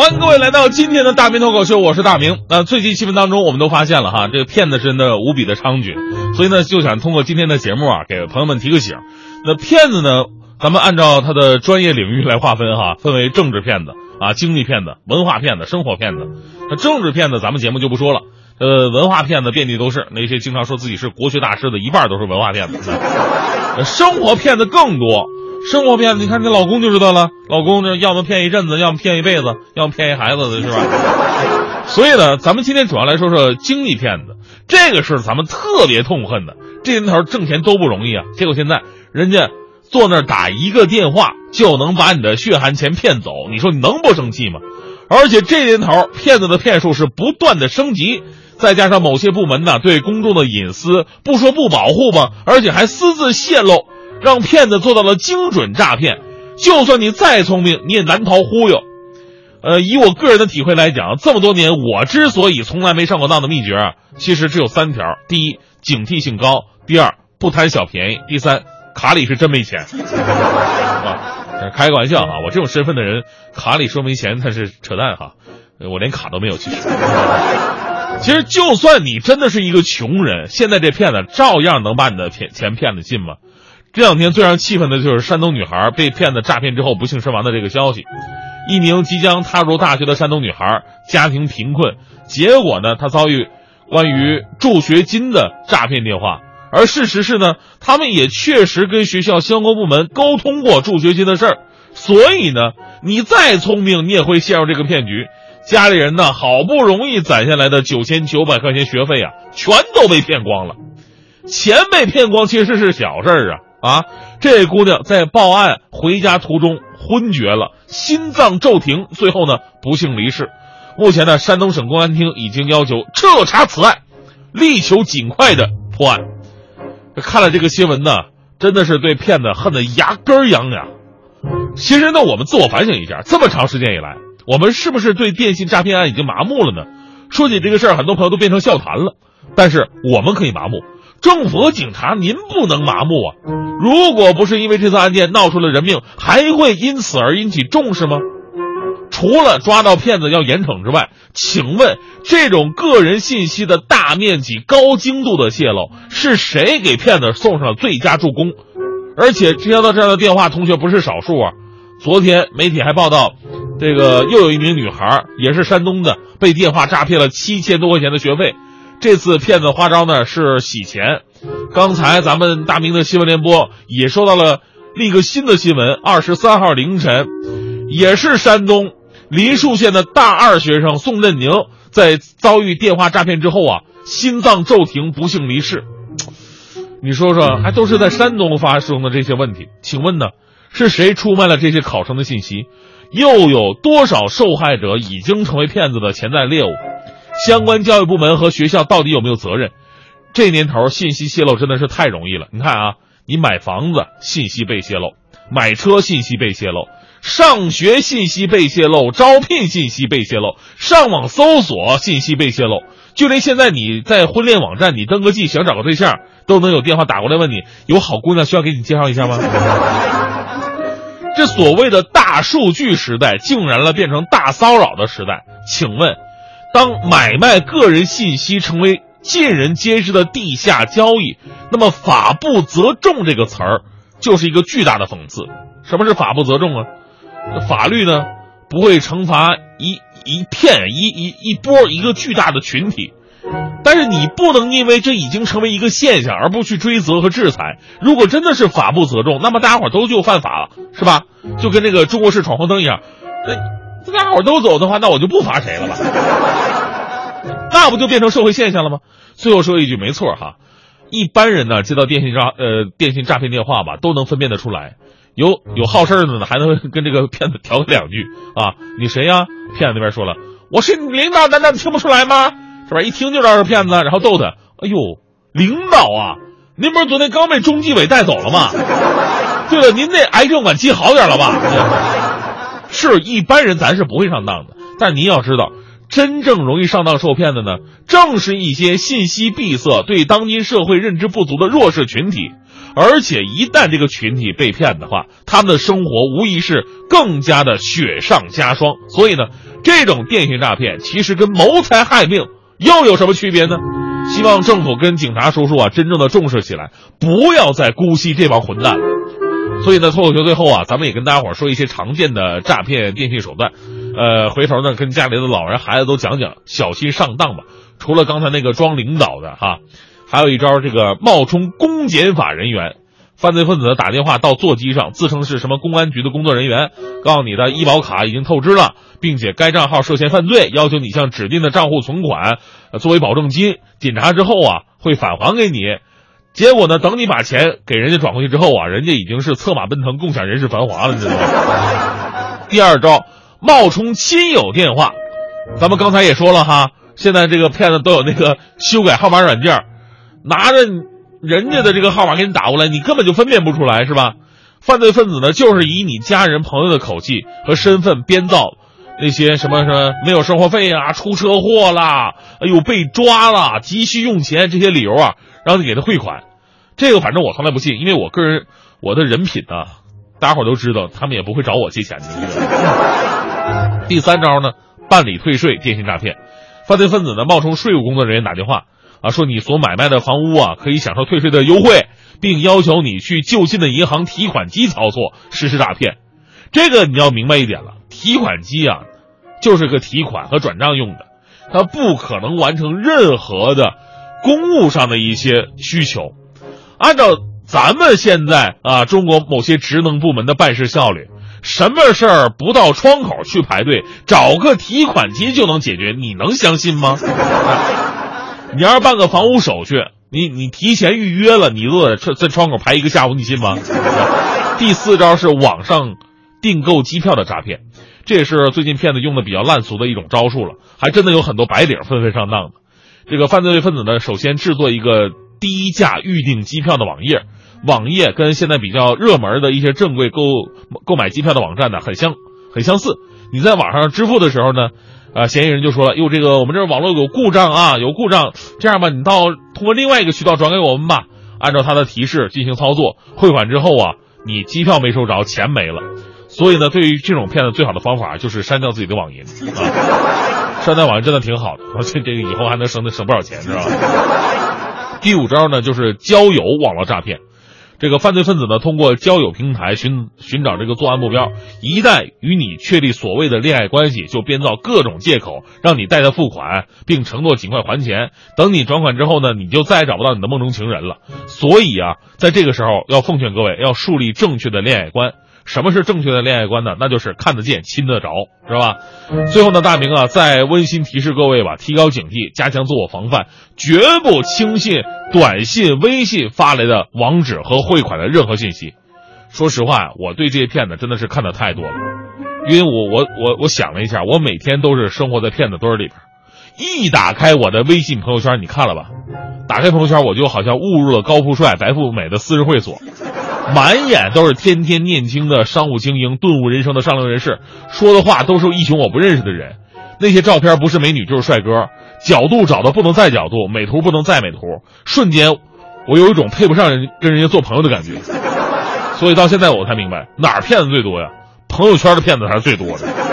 欢迎各位来到今天的大明脱口秀，我是大明。那最近新闻当中，我们都发现了哈，这个骗子真的无比的猖獗，所以呢，就想通过今天的节目啊，给朋友们提个醒。那骗子呢，咱们按照他的专业领域来划分哈，分为政治骗子啊、经济骗子、文化骗子、生活骗子。那政治骗子咱们节目就不说了，呃，文化骗子遍地都是，那些经常说自己是国学大师的，一半都是文化骗子。生活骗子更多。生活骗子，你看你老公就知道了，老公这要么骗一阵子，要么骗一辈子，要么骗一孩子的是吧？所以呢，咱们今天主要来说说经济骗子，这个是咱们特别痛恨的。这年头挣钱都不容易啊，结果现在人家坐那儿打一个电话就能把你的血汗钱骗走，你说你能不生气吗？而且这年头骗子的骗术是不断的升级，再加上某些部门呢对公众的隐私不说不保护吧，而且还私自泄露。让骗子做到了精准诈骗，就算你再聪明，你也难逃忽悠。呃，以我个人的体会来讲，这么多年我之所以从来没上过当的秘诀啊，其实只有三条：第一，警惕性高；第二，不贪小便宜；第三，卡里是真没钱。啊，开个玩笑啊，我这种身份的人，卡里说没钱那是扯淡哈，我连卡都没有。其实，其实就算你真的是一个穷人，现在这骗子照样能把你的钱钱骗得进吗？这两天最让气愤的就是山东女孩被骗子诈骗之后不幸身亡的这个消息。一名即将踏入大学的山东女孩，家庭贫困，结果呢，她遭遇关于助学金的诈骗电话。而事实是呢，他们也确实跟学校相关部门沟通过助学金的事儿。所以呢，你再聪明，你也会陷入这个骗局。家里人呢，好不容易攒下来的九千九百块钱学费啊，全都被骗光了。钱被骗光其实是小事儿啊。啊，这姑娘在报案回家途中昏厥了，心脏骤停，最后呢不幸离世。目前呢，山东省公安厅已经要求彻查此案，力求尽快的破案。看了这个新闻呢，真的是对骗子恨得牙根痒痒。其实呢，我们自我反省一下，这么长时间以来，我们是不是对电信诈骗案已经麻木了呢？说起这个事儿，很多朋友都变成笑谈了，但是我们可以麻木。政府和警察，您不能麻木啊！如果不是因为这次案件闹出了人命，还会因此而引起重视吗？除了抓到骗子要严惩之外，请问这种个人信息的大面积、高精度的泄露，是谁给骗子送上了最佳助攻？而且接到这样的电话，同学不是少数啊！昨天媒体还报道，这个又有一名女孩，也是山东的，被电话诈骗了七千多块钱的学费。这次骗子花招呢是洗钱，刚才咱们大明的新闻联播也收到了另一个新的新闻。二十三号凌晨，也是山东梨树县的大二学生宋振宁，在遭遇电话诈骗之后啊，心脏骤停，不幸离世。你说说，还都是在山东发生的这些问题？请问呢，是谁出卖了这些考生的信息？又有多少受害者已经成为骗子的潜在猎物？相关教育部门和学校到底有没有责任？这年头信息泄露真的是太容易了。你看啊，你买房子信息被泄露，买车信息被泄露，上学信息被泄露，招聘信息被泄露，上网搜索信息被泄露，就连现在你在婚恋网站你登个记想找个对象，都能有电话打过来问你有好姑娘需要给你介绍一下吗？这所谓的大数据时代，竟然了变成大骚扰的时代，请问？当买卖个人信息成为尽人皆知的地下交易，那么“法不责众”这个词儿就是一个巨大的讽刺。什么是“法不责众”啊？法律呢不会惩罚一一片一一一波一个巨大的群体，但是你不能因为这已经成为一个现象而不去追责和制裁。如果真的是法不责众，那么大家伙都就犯法了，是吧？就跟这个中国式闯红灯一样，那大家伙都走的话，那我就不罚谁了吧？那不就变成社会现象了吗？最后说一句，没错哈，一般人呢接到电信诈呃电信诈骗电话吧，都能分辨得出来。有有好事的呢，还能跟这个骗子调两句啊。你谁呀？骗子那边说了，我是你领导，难道你听不出来吗？是吧？一听就知道是骗子，然后逗他。哎呦，领导啊，您不是昨天刚被中纪委带走了吗？对了，您那癌症晚期好点了吧？是一般人咱是不会上当的，但您要知道。真正容易上当受骗的呢，正是一些信息闭塞、对当今社会认知不足的弱势群体。而且一旦这个群体被骗的话，他们的生活无疑是更加的雪上加霜。所以呢，这种电信诈骗其实跟谋财害命又有什么区别呢？希望政府跟警察叔叔啊，真正的重视起来，不要再姑息这帮混蛋了。所以呢，脱口秀最后啊，咱们也跟大家伙说一些常见的诈骗电信手段。呃，回头呢，跟家里的老人孩子都讲讲，小心上当吧。除了刚才那个装领导的哈，还有一招，这个冒充公检法人员，犯罪分子打电话到座机上，自称是什么公安局的工作人员，告诉你的医保卡已经透支了，并且该账号涉嫌犯罪，要求你向指定的账户存款作为保证金，检查之后啊会返还给你。结果呢，等你把钱给人家转过去之后啊，人家已经是策马奔腾，共享人世繁华了，你知道吗？第二招，冒充亲友电话，咱们刚才也说了哈。现在这个骗子都有那个修改号码软件，拿着人家的这个号码给你打过来，你根本就分辨不出来，是吧？犯罪分子呢，就是以你家人朋友的口气和身份编造那些什么什么没有生活费啊、出车祸啦、哎呦被抓了、急需用钱这些理由啊，让你给他汇款。这个反正我从来不信，因为我个人我的人品呢，大家伙都知道，他们也不会找我借钱的。第三招呢，办理退税电信诈骗。犯罪分子呢，冒充税务工作人员打电话啊，说你所买卖的房屋啊，可以享受退税的优惠，并要求你去就近的银行提款机操作实施诈骗。这个你要明白一点了，提款机啊，就是个提款和转账用的，它不可能完成任何的公务上的一些需求。按照咱们现在啊，中国某些职能部门的办事效率。什么事儿不到窗口去排队，找个提款机就能解决？你能相信吗？你要是办个房屋手续，你你提前预约了，你都在在窗口排一个下午，你信吗？第四招是网上订购机票的诈骗，这也是最近骗子用的比较烂俗的一种招数了，还真的有很多白领纷纷上当的。这个犯罪分子呢，首先制作一个低价预订机票的网页。网页跟现在比较热门的一些正规购购买机票的网站呢，很相很相似。你在网上支付的时候呢，呃，嫌疑人就说了：“哟，这个我们这网络有故障啊，有故障。这样吧，你到通过另外一个渠道转给我们吧。按照他的提示进行操作，汇款之后啊，你机票没收着，钱没了。所以呢，对于这种骗子，最好的方法就是删掉自己的网银啊。删掉网银真的挺好的，而且这个以后还能省省不少钱，是吧？第五招呢，就是交友网络诈骗。这个犯罪分子呢，通过交友平台寻寻找这个作案目标，一旦与你确立所谓的恋爱关系，就编造各种借口让你代他付款，并承诺尽快还钱。等你转款之后呢，你就再也找不到你的梦中情人了。所以啊，在这个时候要奉劝各位，要树立正确的恋爱观。什么是正确的恋爱观呢？那就是看得见、亲得着，是吧？最后呢，大明啊，再温馨提示各位吧：提高警惕，加强自我防范，绝不轻信短信、微信发来的网址和汇款的任何信息。说实话，我对这些骗子真的是看的太多了，因为我我我我想了一下，我每天都是生活在骗子堆里边。一打开我的微信朋友圈，你看了吧？打开朋友圈，我就好像误入了高富帅、白富美的私人会所。满眼都是天天念经的商务精英，顿悟人生的上流人士，说的话都是一群我不认识的人。那些照片不是美女就是帅哥，角度找的不能再角度，美图不能再美图。瞬间，我有一种配不上人跟人家做朋友的感觉。所以到现在我才明白，哪儿骗子最多呀？朋友圈的骗子才是最多的。